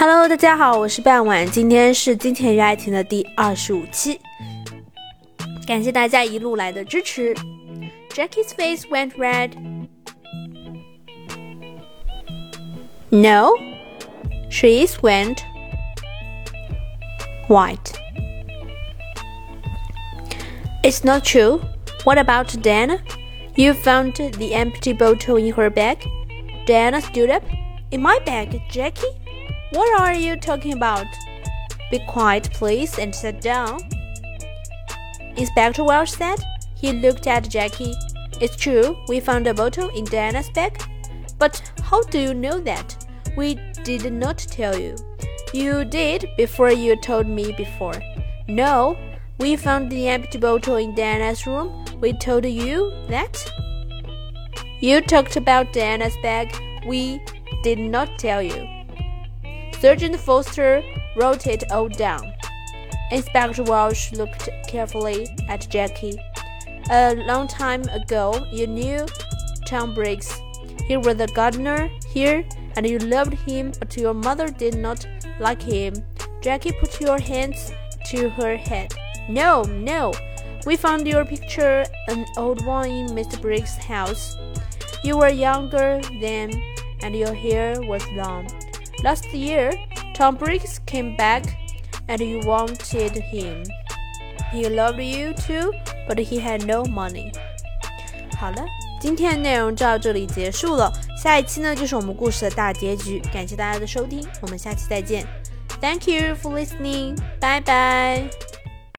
Hello，大家好，我是半晚，今天是金钱与爱情的第二十五期，感谢大家一路来的支持。Jackie's face went red. No, she's went white. It's not true. What about Diana? You found the empty bottle in her bag? Diana stood up. In my bag, Jackie? What are you talking about? Be quiet, please, and sit down. Inspector Welch said. He looked at Jackie. It's true, we found a bottle in Diana's bag. But how do you know that? We did not tell you. You did before you told me before. No, we found the empty bottle in Diana's room. We told you that? You talked about Diana's bag. We did not tell you. Sergeant Foster wrote it all down. Inspector Welch looked carefully at Jackie. A long time ago, you knew Tom Briggs. He was a gardener here, and you loved him, but your mother did not like him. Jackie put your hands to her head. No, no. We found your picture, an old one in Mr. Briggs' house. You were younger then, and your hair was long. Last year, Tom Briggs came back and you wanted him. He loved you too, but he had no money. 好了，今天的内容就到这里结束了。下一期呢，就是我们故事的大结局。感谢大家的收听，我们下期再见。Thank you for listening. Bye bye.